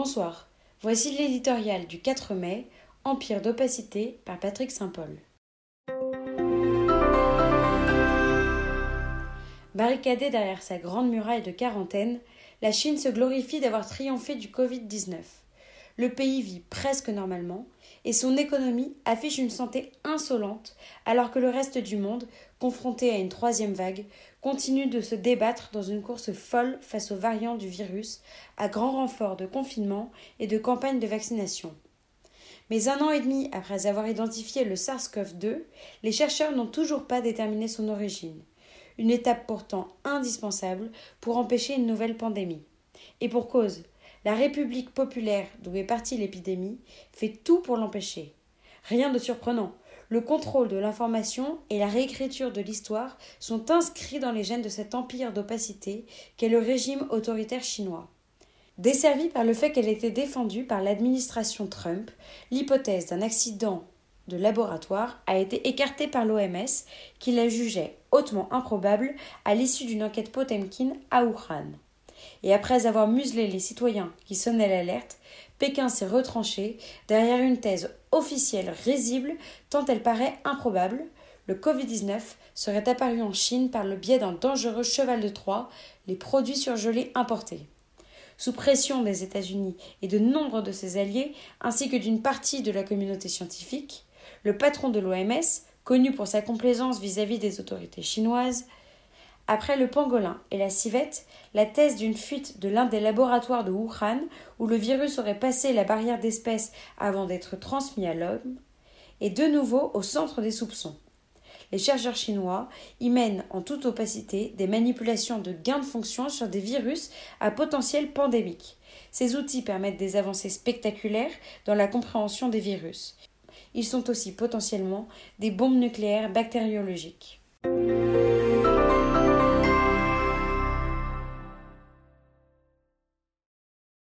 Bonsoir, voici l'éditorial du 4 mai, Empire d'opacité par Patrick Saint-Paul. Barricadée derrière sa grande muraille de quarantaine, la Chine se glorifie d'avoir triomphé du Covid-19. Le pays vit presque normalement et son économie affiche une santé insolente alors que le reste du monde, confronté à une troisième vague, continue de se débattre dans une course folle face aux variants du virus à grand renfort de confinement et de campagne de vaccination. Mais un an et demi après avoir identifié le SARS-CoV-2, les chercheurs n'ont toujours pas déterminé son origine, une étape pourtant indispensable pour empêcher une nouvelle pandémie. Et pour cause, la République populaire d'où est partie l'épidémie fait tout pour l'empêcher. Rien de surprenant. Le contrôle de l'information et la réécriture de l'histoire sont inscrits dans les gènes de cet empire d'opacité qu'est le régime autoritaire chinois. Desservie par le fait qu'elle était défendue par l'administration Trump, l'hypothèse d'un accident de laboratoire a été écartée par l'OMS qui la jugeait hautement improbable à l'issue d'une enquête Potemkin à Wuhan. Et après avoir muselé les citoyens qui sonnaient l'alerte, Pékin s'est retranché derrière une thèse officielle risible tant elle paraît improbable. Le Covid-19 serait apparu en Chine par le biais d'un dangereux cheval de Troie, les produits surgelés importés. Sous pression des États-Unis et de nombre de ses alliés, ainsi que d'une partie de la communauté scientifique, le patron de l'OMS, connu pour sa complaisance vis-à-vis -vis des autorités chinoises, après le pangolin et la civette, la thèse d'une fuite de l'un des laboratoires de Wuhan, où le virus aurait passé la barrière d'espèces avant d'être transmis à l'homme, est de nouveau au centre des soupçons. Les chercheurs chinois y mènent en toute opacité des manipulations de gains de fonction sur des virus à potentiel pandémique. Ces outils permettent des avancées spectaculaires dans la compréhension des virus. Ils sont aussi potentiellement des bombes nucléaires bactériologiques.